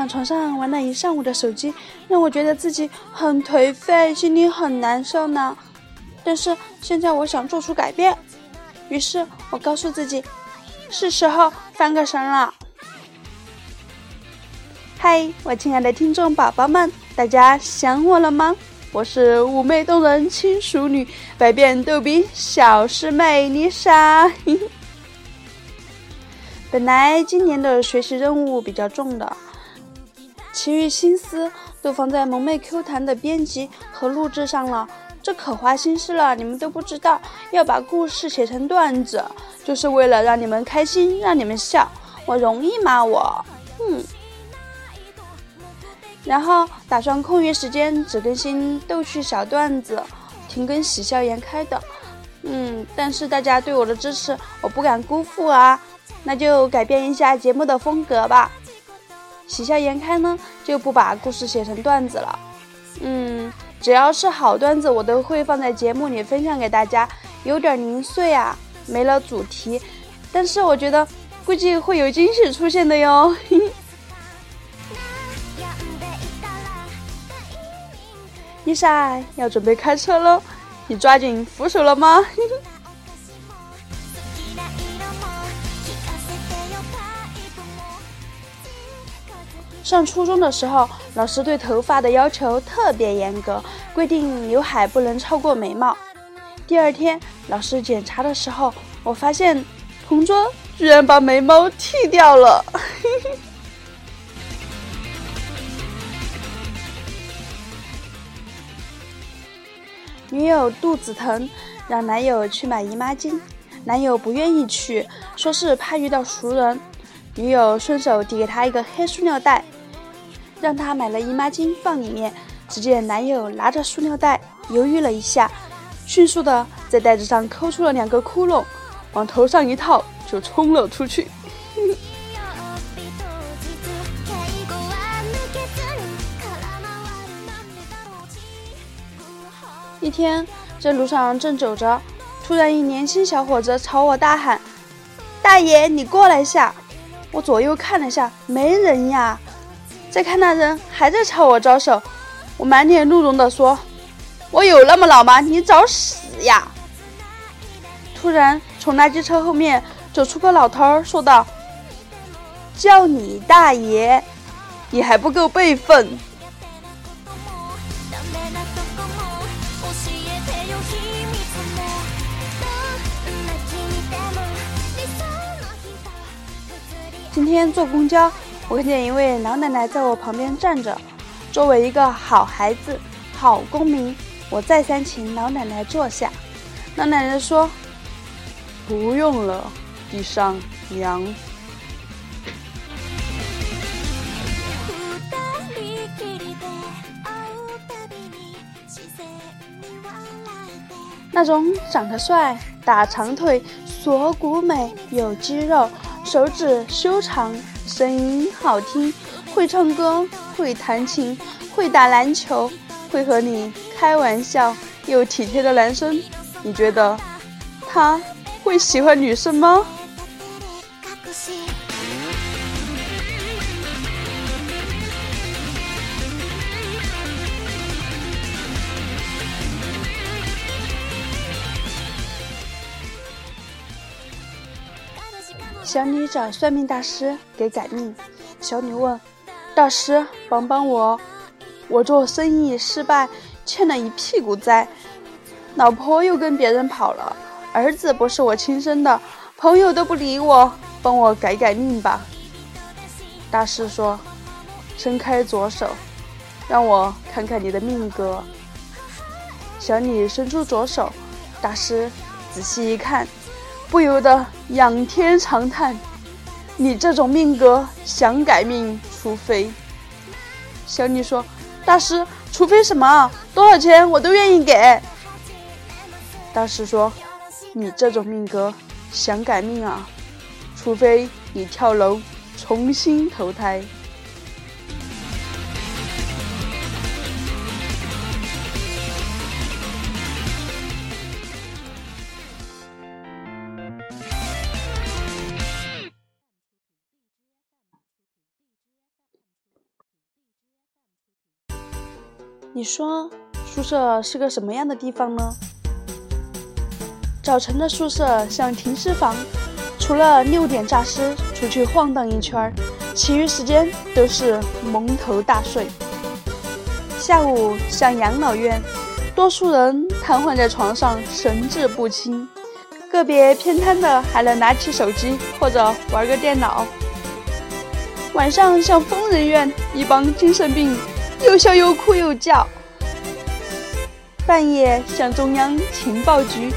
躺床上玩了一上午的手机，让我觉得自己很颓废，心里很难受呢。但是现在我想做出改变，于是我告诉自己，是时候翻个身了。嗨，我亲爱的听众宝宝们，大家想我了吗？我是妩媚动人轻熟女，百变逗比小师妹丽莎。本来今年的学习任务比较重的，其余心思都放在萌妹 Q 弹的编辑和录制上了。这可花心思了，你们都不知道。要把故事写成段子，就是为了让你们开心，让你们笑。我容易吗？我，嗯。然后打算空余时间只更新逗趣小段子，停更喜笑颜开的。嗯，但是大家对我的支持，我不敢辜负啊。那就改变一下节目的风格吧。喜笑颜开呢，就不把故事写成段子了。嗯，只要是好段子，我都会放在节目里分享给大家。有点零碎啊，没了主题。但是我觉得，估计会有惊喜出现的哟。丽莎要准备开车喽，你抓紧扶手了吗？上初中的时候，老师对头发的要求特别严格，规定刘海不能超过眉毛。第二天老师检查的时候，我发现同桌居然把眉毛剃掉了。女友肚子疼，让男友去买姨妈巾，男友不愿意去，说是怕遇到熟人。女友顺手递给他一个黑塑料袋。让他买了姨妈巾放里面，只见男友拿着塑料袋，犹豫了一下，迅速的在袋子上抠出了两个窟窿，往头上一套就冲了出去。一天在路上正走着，突然一年轻小伙子朝我大喊：“大爷，你过来下！”我左右看了下，没人呀。再看那人还在朝我招手，我满脸怒容地说：“我有那么老吗？你找死呀！”突然从垃圾车后面走出个老头，说道：“叫你大爷，你还不够辈分。”天坐公交。我看见一位老奶奶在我旁边站着，作为一个好孩子、好公民，我再三请老奶奶坐下。老奶奶说：“不用了，地上凉。”那种长得帅、大长腿、锁骨美、有肌肉、手指修长。声音好听，会唱歌，会弹琴，会打篮球，会和你开玩笑，又体贴的男生，你觉得他会喜欢女生吗？小女找算命大师给改命。小女问：“大师，帮帮我，我做生意失败，欠了一屁股债，老婆又跟别人跑了，儿子不是我亲生的，朋友都不理我，帮我改改命吧。”大师说：“伸开左手，让我看看你的命格。”小女伸出左手，大师仔细一看。不由得仰天长叹：“你这种命格，想改命，除非……”小女说：“大师，除非什么？多少钱我都愿意给。”大师说：“你这种命格，想改命啊，除非你跳楼重新投胎。”你说宿舍是个什么样的地方呢？早晨的宿舍像停尸房，除了六点诈尸出去晃荡一圈，其余时间都是蒙头大睡。下午像养老院，多数人瘫痪在床上，神志不清。个别偏瘫的还能拿起手机或者玩个电脑。晚上像疯人院，一帮精神病又笑又哭又叫。半夜像中央情报局，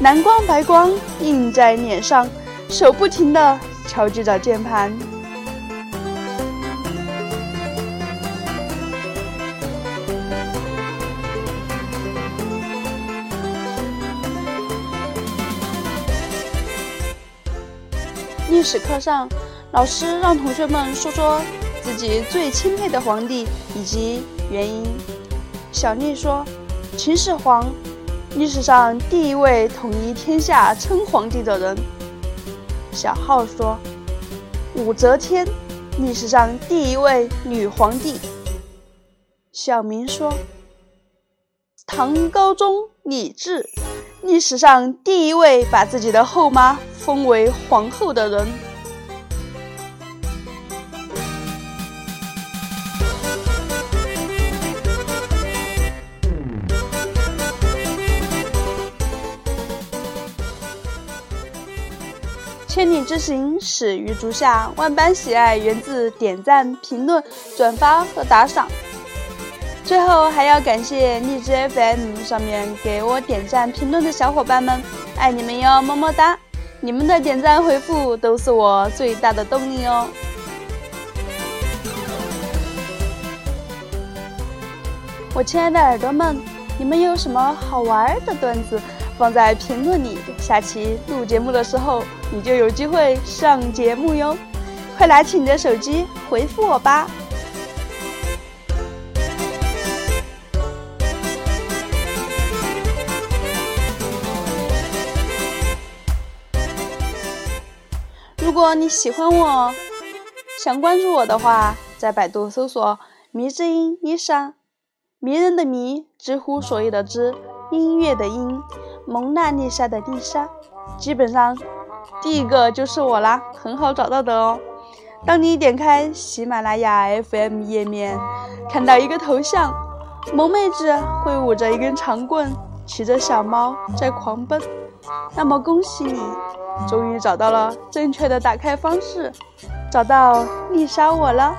蓝光白光映在脸上，手不停地敲击着键盘。历史课上，老师让同学们说说自己最钦佩的皇帝以及原因。小丽说：“秦始皇，历史上第一位统一天下称皇帝的人。”小浩说：“武则天，历史上第一位女皇帝。”小明说：“唐高宗李治，历史上第一位把自己的后妈。”封为皇后的人。千里之行，始于足下。万般喜爱源自点赞、评论、转发和打赏。最后还要感谢荔枝 FM 上面给我点赞、评论的小伙伴们，爱你们哟，么么哒！你们的点赞回复都是我最大的动力哦！我亲爱的耳朵们，你们有什么好玩的段子，放在评论里，下期录节目的时候你就有机会上节目哟！快拿起你的手机回复我吧！如果你喜欢我，想关注我的话，在百度搜索“迷之音伊莎”，迷人的迷，知乎所有的知，音乐的音，蒙娜丽莎的丽莎，基本上第一个就是我啦，很好找到的哦。当你点开喜马拉雅 FM 页面，看到一个头像，萌妹子挥舞着一根长棍，骑着小猫在狂奔，那么恭喜你。终于找到了正确的打开方式，找到丽莎我了。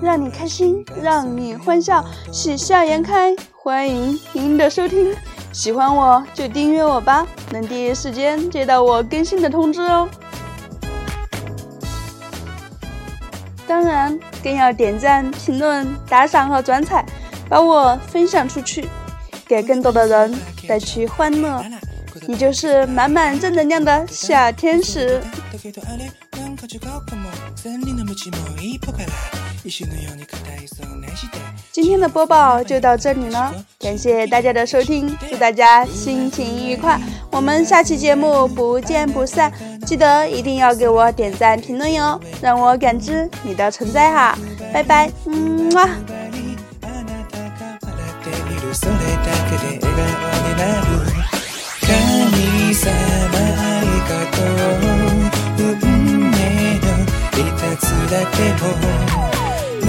让你开心，让你欢笑，喜笑颜开。欢迎您的收听，喜欢我就订阅我吧，能第一时间接到我更新的通知哦。当然，更要点赞、评论、打赏和转采，把我分享出去，给更多的人带去欢乐。你就是满满正能量的小天使。今天的播报就到这里了，感谢大家的收听，祝大家心情愉快，我们下期节目不见不散。记得一定要给我点赞评论哟，让我感知你的存在哈，拜拜，嗯哇。で神様ありがとう運命の一つだけを巡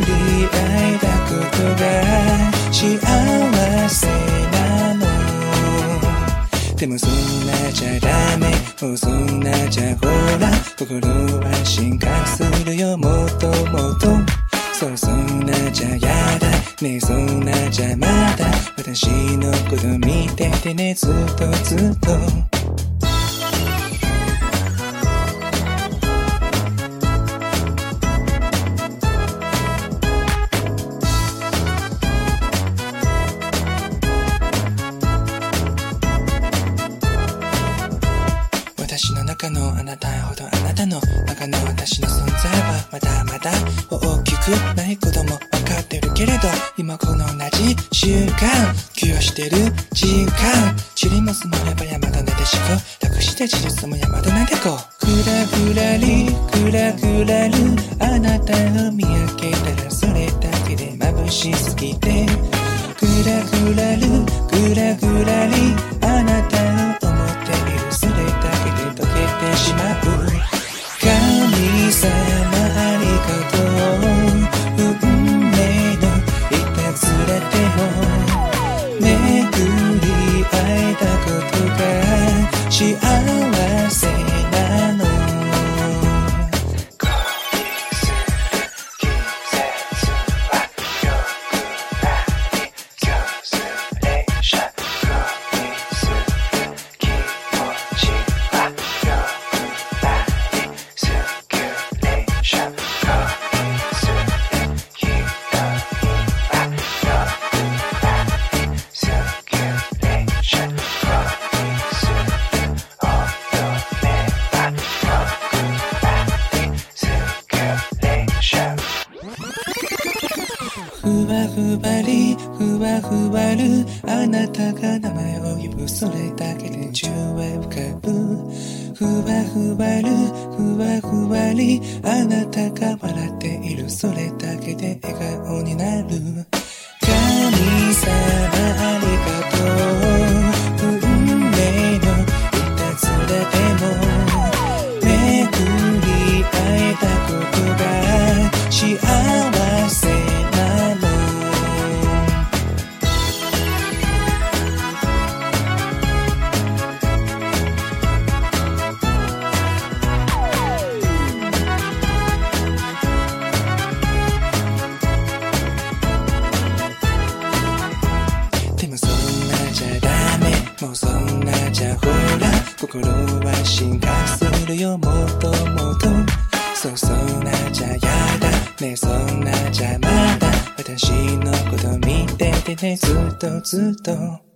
り合えたことが幸せなの。でもそんなじゃダメ。もうそんなじゃほら。心は進化するよ。もっともっと。そうそんなじゃやだ。ねえそんな邪魔だ私のこと見ててねずっとずっと。もこの同じ習慣清してる時間。チリモスもやばやまだなでしこ。託して散るすもやまだなでこ。くらくらりくらくらる。あなたを見上げたらそれだけで眩しすぎて。ふわりふわふわるあなたが名前を呼ぶそれだけで宙へ浮かぶふわふわるふわふわりあなたが笑っている。それだけで笑顔になる。心は進化するよもっともっと。そうそんなじゃやだねそんなじゃまだ。私のこと見ててねずっとずっと。